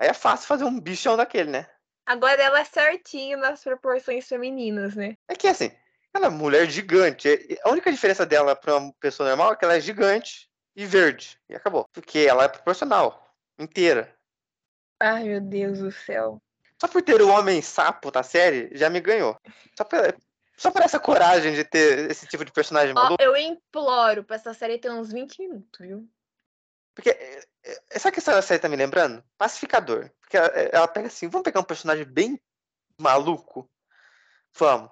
S2: Aí é fácil fazer um bichão daquele, né?
S1: Agora ela é certinho nas proporções femininas, né?
S2: É que assim, ela é mulher gigante. A única diferença dela para uma pessoa normal é que ela é gigante e verde. E acabou. Porque ela é proporcional. Inteira.
S1: Ai, meu Deus do céu.
S2: Só por ter o homem sapo na série, já me ganhou. Só por, só por essa coragem de ter esse tipo de personagem
S1: Ó, maluco. Eu imploro pra essa série ter uns 20 minutos, viu?
S2: Porque. Eh, eh, sabe que essa série tá me lembrando? Pacificador. Porque ela, ela pega assim, vamos pegar um personagem bem maluco? Vamos.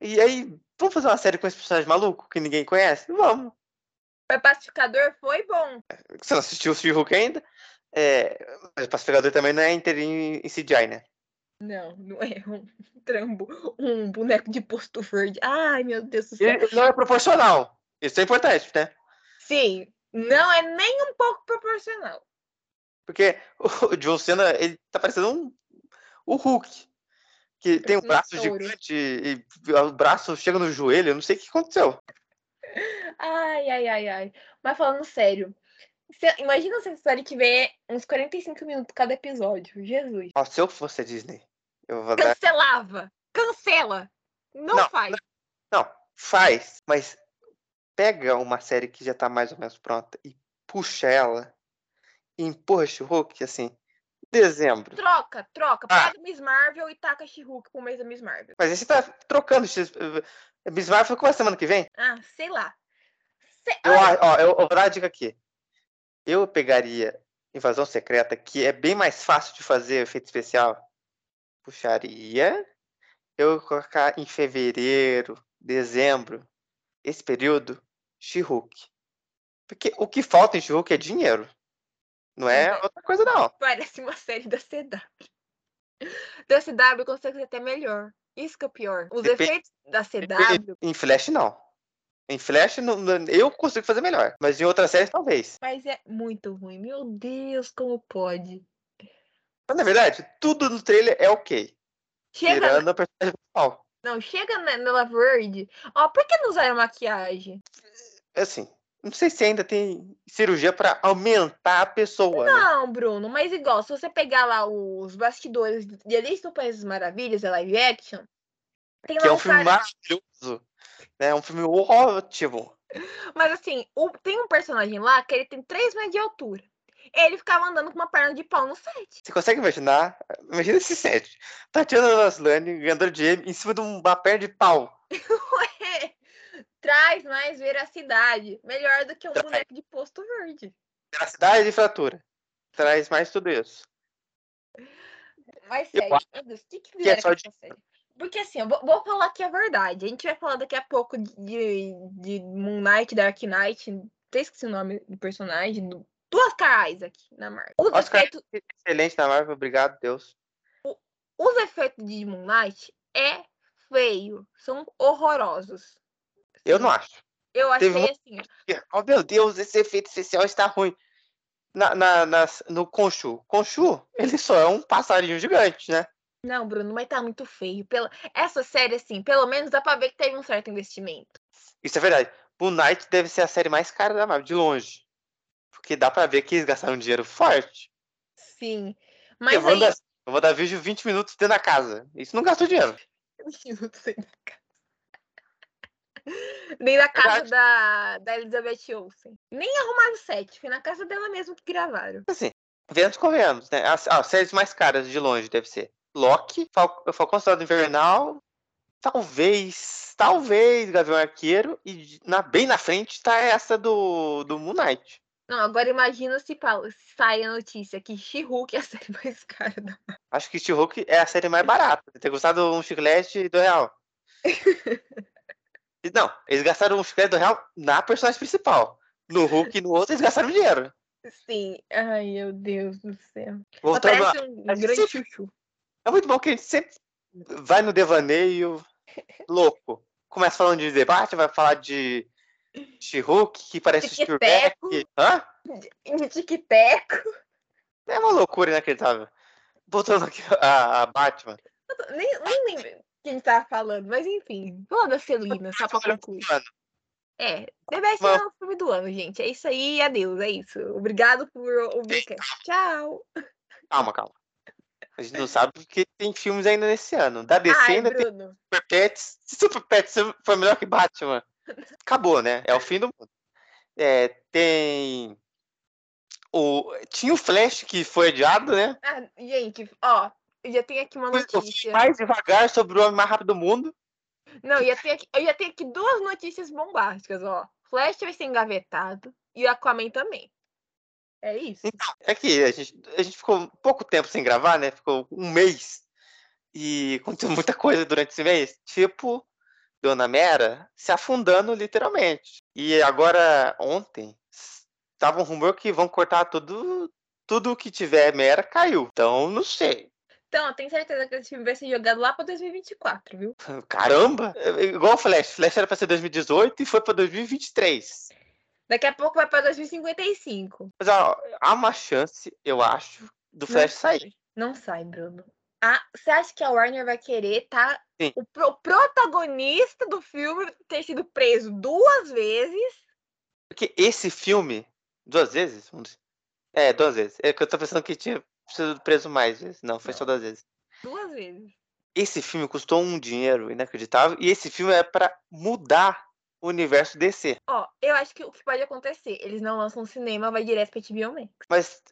S2: E aí, vamos fazer uma série com esse personagem maluco que ninguém conhece? Vamos.
S1: O Pacificador foi bom.
S2: Você não assistiu o She-Hulk ainda? É, mas o Pacificador também não é inteirinho em CGI, né?
S1: Não, não é um trambo, um boneco de posto verde. Ai, meu Deus do céu.
S2: Ele não é proporcional. Isso é importante, né?
S1: Sim, não é nem um pouco proporcional.
S2: Porque o John Cena, ele tá parecendo um, o Hulk que tem um braço gigante e o braço chega no joelho, eu não sei o que aconteceu.
S1: Ai, ai, ai, ai. Mas falando sério, se, imagina se série tiver uns 45 minutos cada episódio. Jesus.
S2: Ó, se eu fosse a Disney, eu vou
S1: Cancelava! Dar... Cancela! Não, não faz.
S2: Não, não, faz, mas pega uma série que já tá mais ou menos pronta e puxa ela e empurra o Hulk, assim, dezembro.
S1: Troca, troca. Ah. Pega Miss Marvel e taca She-Hulk pro mês da Miss Marvel.
S2: Mas aí você tá trocando. Miss Marvel com a semana que vem?
S1: Ah, sei lá.
S2: Eu, ó, eu, eu vou dar a dica aqui. Eu pegaria Invasão Secreta, que é bem mais fácil de fazer efeito especial. Puxaria. Eu colocar em fevereiro, dezembro, esse período, She-Hulk. Porque o que falta em She-Hulk é dinheiro. Não é outra coisa, não.
S1: Parece uma série da CW. Da CW consegue ser até melhor. Isso que é o pior. Os efeitos da CW.
S2: Em Flash, não. Em Flash, não, eu consigo fazer melhor. Mas em outras séries, talvez.
S1: Mas é muito ruim. Meu Deus, como pode?
S2: Mas, na verdade, tudo no trailer é ok. Chega tirando na... a personagem principal.
S1: Não, chega na, na Verde. Ó, por que não usaram maquiagem?
S2: Assim, não sei se ainda tem cirurgia para aumentar a pessoa.
S1: Né? Não, né? Bruno, mas igual, se você pegar lá os bastidores de Alice no País das Maravilhas, a live action.
S2: Tem que é um filme cara... maravilhoso. Né? É um filme ótimo.
S1: Mas assim, o... tem um personagem lá que ele tem 3 metros de altura. ele ficava andando com uma perna de pau no set.
S2: Você consegue imaginar? Imagina esse set. Tatiana Naslani ganhando de em cima de uma perna de pau. <laughs>
S1: Ué, traz mais veracidade. Melhor do que um
S2: Traz.
S1: boneco de posto verde.
S2: Veracidade e fratura. Traz mais tudo isso.
S1: Mas sério, meu Deus, o que, que
S2: é
S1: fizeram
S2: só
S1: com
S2: de-
S1: essa série? Porque assim, eu vou, vou falar aqui a verdade. A gente vai falar daqui a pouco de, de Moon Knight, Dark Knight, até esqueci o nome do personagem, do, do Oscar Isaac na Marvel. Os,
S2: Oscar-
S1: efeitos,
S2: Excelente na Marvel, obrigado, Deus.
S1: os efeitos de Moon Knight é feio, são horrorosos.
S2: Eu não acho.
S1: Eu achei
S2: Teve um-
S1: assim,
S2: Oh, meu Deus, esse efeito especial está ruim. Na, na, nas- no Conchu. Conchu, ele só é um passarinho gigante, né?
S1: não, Bruno, mas tá muito feio. Pela... Essa série, assim, pelo menos dá pra ver que teve um certo investimento.
S2: Isso é verdade. Moon Knight deve ser a série mais cara da Marvel, de longe. Porque dá pra ver que eles gastaram dinheiro forte.
S1: Sim.
S2: Eu
S1: Mas
S2: vou,
S1: aí.
S2: dar, eu vou dar vídeo 20 minutos dentro da casa. Isso não gastou dinheiro. <laughs>
S1: minutos dentro da casa. Nem na casa
S2: Verdade.
S1: da, da Elizabeth Olsen. Nem arrumaram o set, foi na casa dela mesmo que gravaram.
S2: Assim, vemos convenhamos, né? As, as séries mais caras de longe deve ser Loki, Fal Falcão Soldado Invernal, talvez, talvez Gavião Arqueiro, e na, bem na frente tá essa do, do Moon Knight.
S1: Não, agora imagina se, se sai a notícia que She-Hulk é a <laughs> série mais cara da
S2: Acho que She-Hulk é a série mais barata. Ter gostado um chiclete do real. <laughs> Não, eles gastaram um chiclete do real na personagem principal. No Hulk e no outro eles gastaram dinheiro.
S1: Sim. Ai, meu Deus do céu.
S2: Voltando
S1: parece um
S2: a
S1: grande
S2: sempre-
S1: chuchu.
S2: É muito bom que a gente sempre vai no devaneio <laughs> louco. Começa falando de debate, vai falar de She-Hulk, que parece.
S1: Tic-teco.
S2: Hã?
S1: De tic-teco.
S2: É uma loucura inacreditável. Voltando aqui a, a Batman.
S1: Nem, nem lembro quem tava falando, mas enfim. Da Celina, só pra concluir. É, The Best é o filme do ano, gente. É isso aí, adeus, é isso. Obrigado por ouvir. Tchau.
S2: calma, calma. A gente não sabe porque tem filmes ainda nesse ano. Da DC
S1: Ai,
S2: ainda tem
S1: Bruno.
S2: Super Pets. Se Super Pets foi melhor que Batman, acabou, né? É o fim do mundo. É, tem. O... Tinha o Flash que foi adiado, né?
S1: Ah, gente, ó, eu já tenho aqui uma notícia.
S2: mais devagar sobre o homem mais rápido do mundo.
S1: Não, eu já, tenho aqui, eu já tenho aqui duas notícias bombásticas, ó. Flash vai ser engavetado e o Aquaman também. É isso.
S2: É que a gente, a gente ficou pouco tempo sem gravar, né? Ficou um mês. E aconteceu muita coisa durante esse mês. Tipo, Dona Mera se afundando literalmente. E agora, ontem, tava um rumor que vão cortar tudo. Tudo que tiver Mera caiu. Então, não sei.
S1: Então, eu tenho certeza que esse filme vai ser jogado lá pra 2024, viu? <laughs>
S2: Caramba! É Igual o Flash. Flash era pra ser 2018 e foi pra 2023.
S1: Daqui a pouco vai pra 2055.
S2: Mas ó, há uma chance, eu acho, do Flash sair.
S1: Não sai, Bruno. Ah, você acha que a Warner vai querer tá
S2: Sim.
S1: o, pro- protagonista do filme ter sido preso duas vezes?
S2: Porque esse filme, duas vezes? É, duas vezes. É que eu tô pensando que tinha sido preso mais vezes. Não, foi só duas vezes.
S1: Duas vezes.
S2: Esse filme custou um dinheiro inacreditável e esse filme é pra mudar o universo DC.
S1: Ó, eu acho que o que pode acontecer, eles não lançam no cinema, vai direto pra HBO Max.
S2: Mas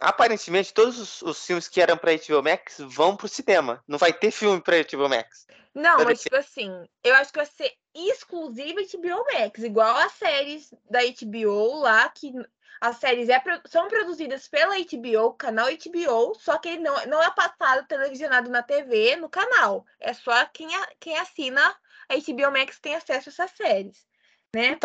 S2: aparentemente todos os, os filmes que eram pra HBO Max vão pro cinema. Não vai ter filme pra HBO Max.
S1: Não,
S2: Deve
S1: mas
S2: ser.
S1: tipo assim, eu acho que vai ser exclusiva HBO Max, igual as séries da HBO lá, que as séries é são produzidas pela HBO, canal HBO, só que não, não é passado televisionado na TV, no canal. É só quem, a- quem assina a HBO Max tem acesso a essas séries, né?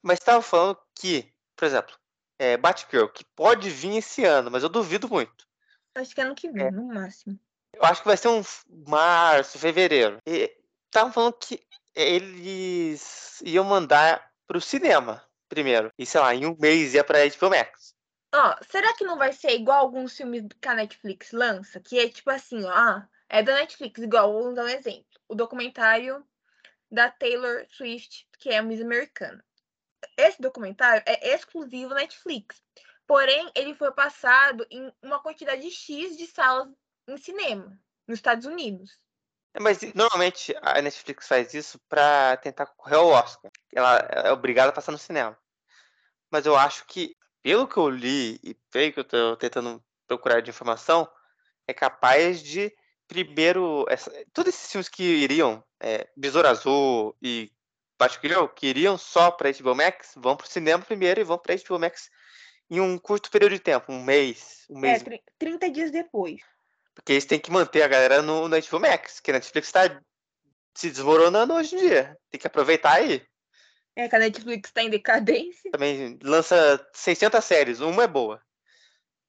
S2: Mas tava falando que, por exemplo, é, Batgirl, que pode vir esse ano, mas eu duvido muito.
S1: Acho que é ano que vem, no máximo.
S2: Eu acho que vai ser um março, fevereiro. E estavam falando que eles iam mandar pro cinema primeiro. E sei lá, em um mês ia pra HBO Max.
S1: Ó, será que não vai ser igual alguns filmes que a Netflix lança? Que é tipo assim, ó, é da Netflix, igual, vou dar um exemplo. O documentário da Taylor Swift, que é a Miss Americana. Esse documentário é exclusivo Netflix. Porém, ele foi passado em uma quantidade X de salas em cinema, nos Estados Unidos.
S2: Mas normalmente a Netflix faz isso pra tentar concorrer ao Oscar. Ela é obrigada a passar no cinema. Mas eu acho que pelo que eu li e pelo que eu tô tentando procurar de informação, é capaz de primeiro. Essa, todos esses filmes que iriam, é, Besouro Azul e Batgirl, que iriam só pra HBO Max, vão pro cinema primeiro e vão pra HBO Max em um curto período de tempo, um mês, um mês.
S1: É, 30 dias depois.
S2: Porque eles têm que manter a galera no, HBO Max, que a Netflix tá se desmoronando hoje em dia. Tem que aproveitar aí.
S1: É que a Netflix tá em decadência.
S2: Também lança 600 séries, uma é boa.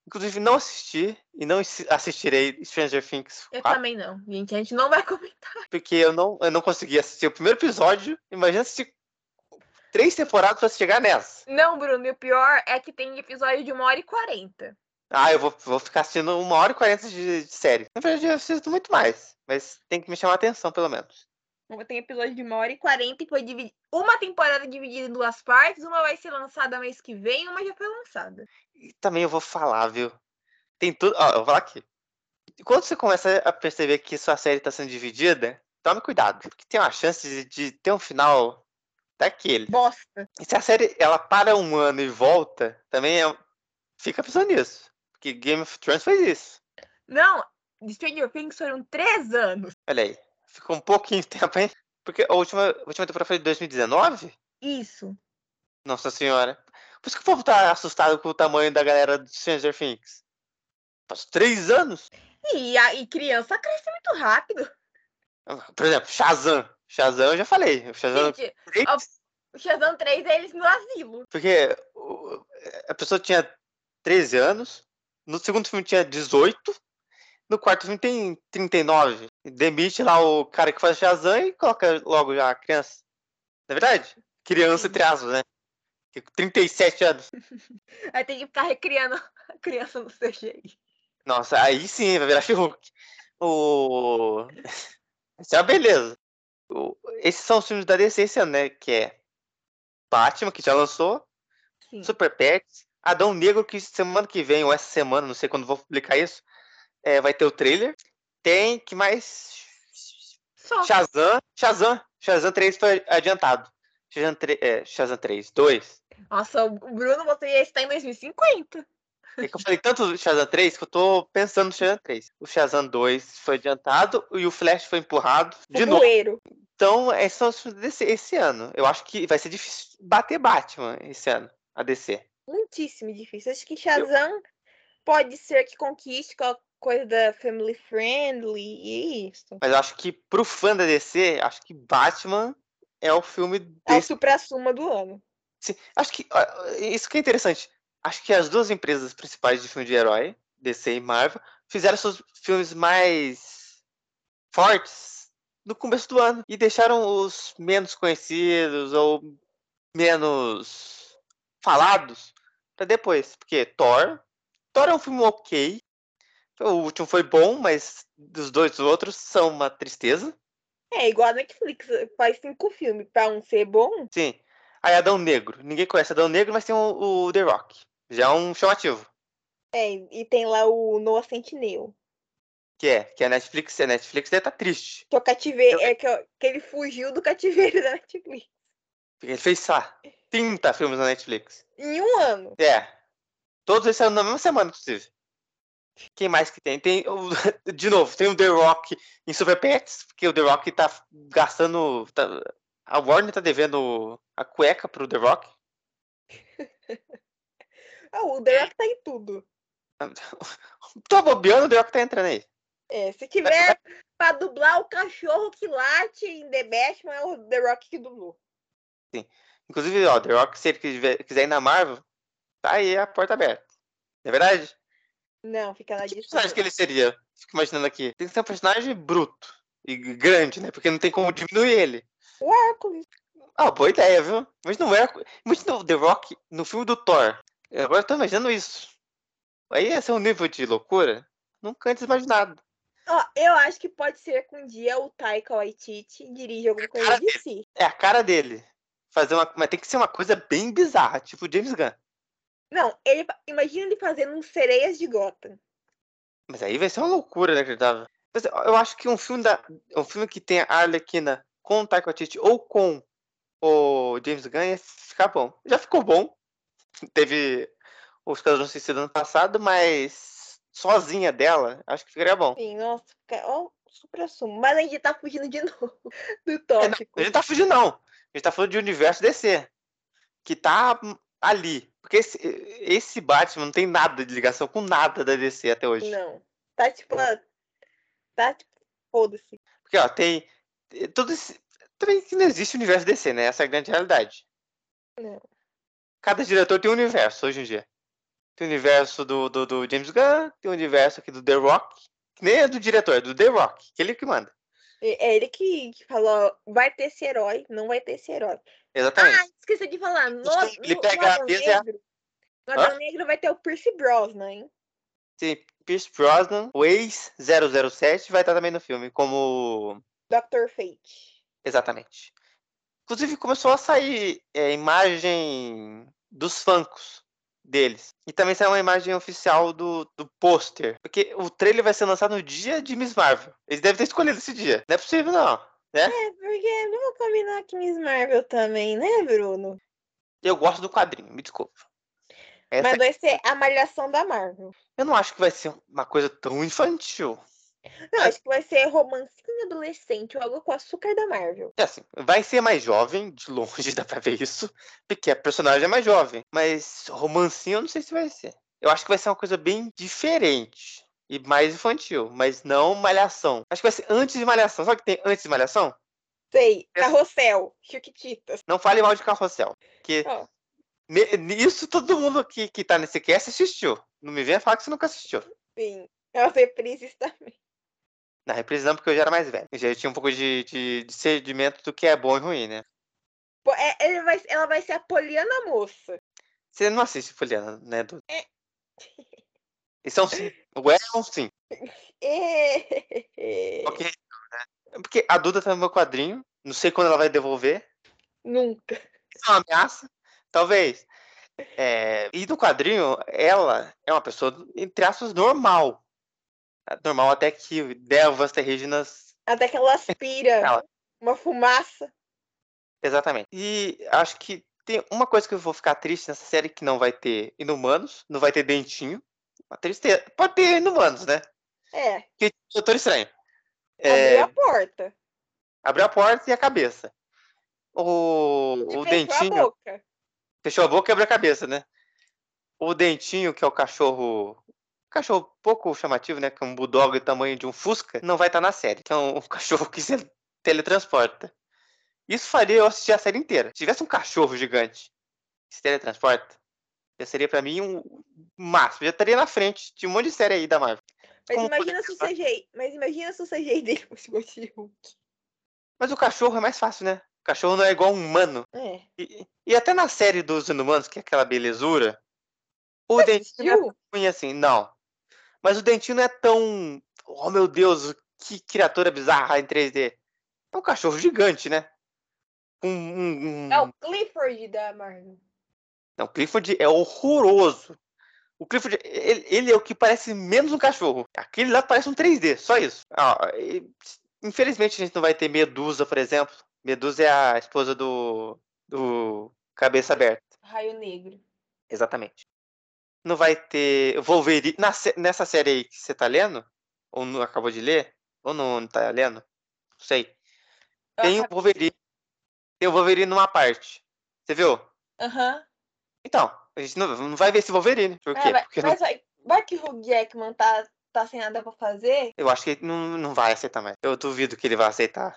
S2: Inclusive, não assisti e não assistirei Stranger Things
S1: 4. Eu também não, gente. A gente não vai comentar.
S2: Porque eu não, eu não consegui assistir o primeiro episódio. Imagina assistir três temporadas pra chegar nessa.
S1: Não, Bruno, e o pior é que tem episódio de uma hora e quarenta.
S2: Ah, eu vou, vou ficar assistindo uma hora e quarenta de, de série. Na verdade, eu assisto muito mais. Mas tem que me chamar a atenção, pelo menos.
S1: Tem episódio de uma hora e quarenta e foi dividido. Uma temporada dividida em duas partes, uma vai ser lançada mês que vem, uma já foi lançada.
S2: E também eu vou falar, viu? Tem tudo. Ó, eu vou falar aqui. Quando você começa a perceber que sua série está sendo dividida, tome cuidado. Porque tem uma chance de, de ter um final daquele.
S1: Bosta.
S2: E se a série ela para um ano e volta, também é... fica pensando nisso. Porque Game of Thrones fez isso.
S1: Não, Stranger Things foram três anos.
S2: Olha aí. Ficou um pouquinho de tempo, hein? Porque a última, a última temporada foi de 2019?
S1: Isso.
S2: Nossa senhora. Por isso que o povo tá assustado com o tamanho da galera do Stranger Things. Faz três anos.
S1: E, a, e criança cresce muito rápido.
S2: Por exemplo, Shazam. Shazam eu já falei. O Shazam
S1: Gente, 3... O Shazam 3 é eles no asilo.
S2: Porque a pessoa tinha 13 anos. No segundo filme tinha 18. No quarto filme tem 39. Demite lá o cara que faz Shazam e coloca logo já a criança. Não é verdade? Criança, entre aspas, né? 37 anos. <laughs>
S1: Aí tem que ficar recriando a criança no CGI.
S2: Nossa, aí sim vai virar She-Hulk. O... <laughs> Isso é uma beleza. O... Esses são os filmes da DC né? Que é Batman, que já lançou. Sim. Super Pets. Adão Negro, que semana que vem, ou essa semana, não sei quando vou publicar isso, é, vai ter o trailer. Tem, que mais? Só. Shazam. Shazam. Shazam 3 foi adiantado. Shazam, 3, é, Shazam 3, 2.
S1: Nossa, o Bruno, você já está em 2050.
S2: É que eu falei tanto do Shazam 3 que eu tô pensando no Shazam 3. O Shazam 2 foi adiantado e o Flash foi empurrado o de bueiro. novo. Então, esses são os desse, esse ano. Eu acho que vai ser difícil bater Batman esse ano, a DC.
S1: Muitíssimo difícil. Acho que Shazam eu... pode ser que conquiste com a coisa da family friendly e isso.
S2: Mas acho que pro fã da DC, acho que Batman é o filme desse...
S1: É o supra-suma do ano.
S2: Sim, acho que isso que é interessante. Acho que as duas empresas principais de filme de herói, DC e Marvel, fizeram seus filmes mais fortes no começo do ano e deixaram os menos conhecidos ou menos falados para depois, porque Thor, Thor é um filme ok. O último foi bom, mas dos dois outros são uma tristeza.
S1: É igual a Netflix, faz cinco filmes para um ser bom.
S2: Sim. Aí Adão Negro. Ninguém conhece Adão Negro, mas tem o, o The Rock. Já é um chamativo.
S1: É, e tem lá o Noah Sentinel.
S2: Que é, que a Netflix, a Netflix deve estar tá triste.
S1: Que é o cativeiro, é que, que ele fugiu do cativeiro da Netflix.
S2: Ele fez só 30 filmes na Netflix.
S1: Em um ano.
S2: É. Todos eles saíram na mesma semana, inclusive. Quem mais que tem? Tem, <laughs> de novo, tem o The Rock em Super Pets, porque o The Rock tá gastando. Tá, a Warner tá devendo a cueca pro The Rock. <laughs>
S1: ah, o The Rock tá em tudo. <laughs>
S2: Tô bobeando, o The Rock tá entrando aí.
S1: É, se tiver pra dublar o cachorro que late em The Batman, é o The Rock que dublou.
S2: Sim. Inclusive, ó, The Rock, se ele quiser ir na Marvel, tá aí a porta aberta. Não é verdade?
S1: Não, fica na
S2: Que personagem que ele seria? Fico imaginando aqui. Tem que ser um personagem bruto e grande, né? Porque não tem como diminuir ele.
S1: O Hércules.
S2: Ah, boa ideia, viu? Mas não é. Imagina o The Rock no filme do Thor. Agora eu tô imaginando isso. Aí ia ser um nível de loucura nunca antes imaginado.
S1: Ó, eu acho que pode ser que um dia o Taika Waititi dirija alguma coisa de si.
S2: É a cara dele. Fazer uma, mas tem que ser uma coisa bem bizarra, tipo James Gunn.
S1: Não, ele, imagina ele fazendo um Sereias de Gotham.
S2: Mas aí vai ser uma loucura, né, acreditava. Mas eu acho que um filme da, um filme que tem a Arlequina com o Taika Waititi ou com o James Gunn ia ficar bom. Já ficou bom. Teve o Esquadrão Suicida ano passado, mas sozinha dela, acho que ficaria bom.
S1: Sim, nossa, fica- ó, super assumo. Mas a gente tá fugindo de novo <laughs> do
S2: É, não,
S1: tópico.
S2: a gente tá fugindo, não. A gente tá falando de universo DC. Que tá ali. Porque esse, esse Batman não tem nada de ligação com nada da DC até hoje.
S1: Não. Tá tipo. Tá tipo. Foda-se.
S2: Porque, ó, tem. tem Todo esse. Também que não existe universo DC, né? Essa é a grande realidade.
S1: Não.
S2: Cada diretor tem um universo hoje em dia. Tem o universo do, do, do James Gunn, tem o universo aqui do The Rock. Que nem é do diretor, é do The Rock, que ele que manda.
S1: É ele que, que falou: vai ter esse herói, não vai ter esse herói.
S2: Exatamente.
S1: Ah, esqueci de falar. No,
S2: Ele
S1: no-
S2: pega
S1: no
S2: a e a-
S1: Negro. No Adão Negro vai ter o Percy Brosnan, hein?
S2: Tem Pierce Brosnan, o ex-007, vai estar também no filme, como.
S1: Dr. Fate.
S2: Exatamente. Inclusive, começou a sair é, imagem dos Funkos deles. E também saiu uma imagem oficial do, do pôster. Porque o trailer vai ser lançado no dia de Miss Marvel. Eles devem ter escolhido esse dia. Não é possível, não.
S1: É, porque vamos combinar que Miss Marvel também, né, Bruno?
S2: Eu gosto do quadrinho, me desculpa. Essa-
S1: Mas vai ser a malhação da Marvel.
S2: Eu não acho que vai ser uma coisa tão infantil.
S1: Não, acho que vai ser romancinho adolescente, ou algo com açúcar da Marvel.
S2: É assim, vai ser mais jovem, de longe <laughs> dá pra ver isso, porque a personagem é mais jovem. Mas romancinho eu não sei se vai ser. Eu acho que vai ser uma coisa bem diferente e mais infantil, mas não malhação. Acho que vai ser antes de malhação. Sabe o que tem antes de malhação?
S1: Sei,
S2: Essa-
S1: carrossel, chiquititas.
S2: Não fale mal de carrossel. Porque
S1: Ó.
S2: ne- nisso todo mundo que, que tá nesse cast assistiu. Não me venha falar que você nunca assistiu.
S1: Sim, as reprises também.
S2: Na reprise não, porque eu já era mais velho. Eu já tinha um pouco de, de discernimento do que é bom e ruim, né?
S1: Pô, é- ele vai, ela vai ser a Poliana Moça.
S2: Você não assiste Poliana, né, Dudu?
S1: É.
S2: Isso é um sim. O é um sim.
S1: É.
S2: Ok. Porque a Duda tá no meu quadrinho. Não sei quando ela vai devolver.
S1: Nunca.
S2: Isso é uma ameaça. Talvez. É, E no quadrinho, ela é uma pessoa, entre aspas, normal. Normal até que Devas terrígenas.
S1: Até que ela aspira <laughs>
S2: Ela.
S1: uma fumaça.
S2: Exatamente. E acho que tem uma coisa que eu vou ficar triste nessa série que não vai ter inumanos, não vai ter dentinho. Uma tristeza. Pode ter inumanos, né?
S1: É,
S2: Que Doutor Estranho.
S1: abriu
S2: É,
S1: a porta.
S2: abriu a porta e a cabeça. O,
S1: E
S2: o
S1: fechou
S2: dentinho.
S1: a boca.
S2: Fechou a boca e abriu a cabeça, né? O dentinho, que é o cachorro. Cachorro pouco chamativo, né? Que é um bulldog do tamanho de um Fusca, não vai estar na série. Que é um, <laughs> um cachorro que se teletransporta. Isso faria eu assistir a série inteira. Se tivesse um cachorro gigante que se teletransporta, já seria pra mim um máximo. Já estaria na frente de um monte de série aí da Marvel.
S1: Mas
S2: Como
S1: imagina se o CGI. Mas imagina se o CGI <laughs> dele fosse de Hulk.
S2: Mas o cachorro é mais fácil, né? O cachorro não é igual um humano.
S1: É.
S2: E, e até na série dos Inumanos, que é aquela belezura, o dentinho não é assim, não. Mas o dentinho não é tão. Oh meu Deus, que criatura bizarra em 3D. É um cachorro gigante, né? Um, um, um...
S1: É o Clifford da Marvel.
S2: Não, o Clifford é horroroso. O Clifford, ele, ele é o que parece menos um cachorro. Aquele lá parece um 3D, só isso. Ah, e, infelizmente a gente não vai ter Medusa, por exemplo. Medusa é a esposa do, do Cabeça Aberta.
S1: Raio Negro.
S2: Exatamente. Não vai ter Wolverine. Na nessa série aí que você tá lendo? Ou não acabou de ler? Ou não, não tá lendo? Não sei. Tem o Wolverine. Tem o Wolverine numa parte. Você viu?
S1: Aham.
S2: Então, a gente não, não vai ver esse Wolverine. Por
S1: É,
S2: quê?
S1: vai-
S2: Porque não-
S1: mas vai, vai que o Hugh Jackman tá, tá sem nada pra fazer.
S2: eu acho que ele não, não vai aceitar mais. Eu duvido que ele vai aceitar.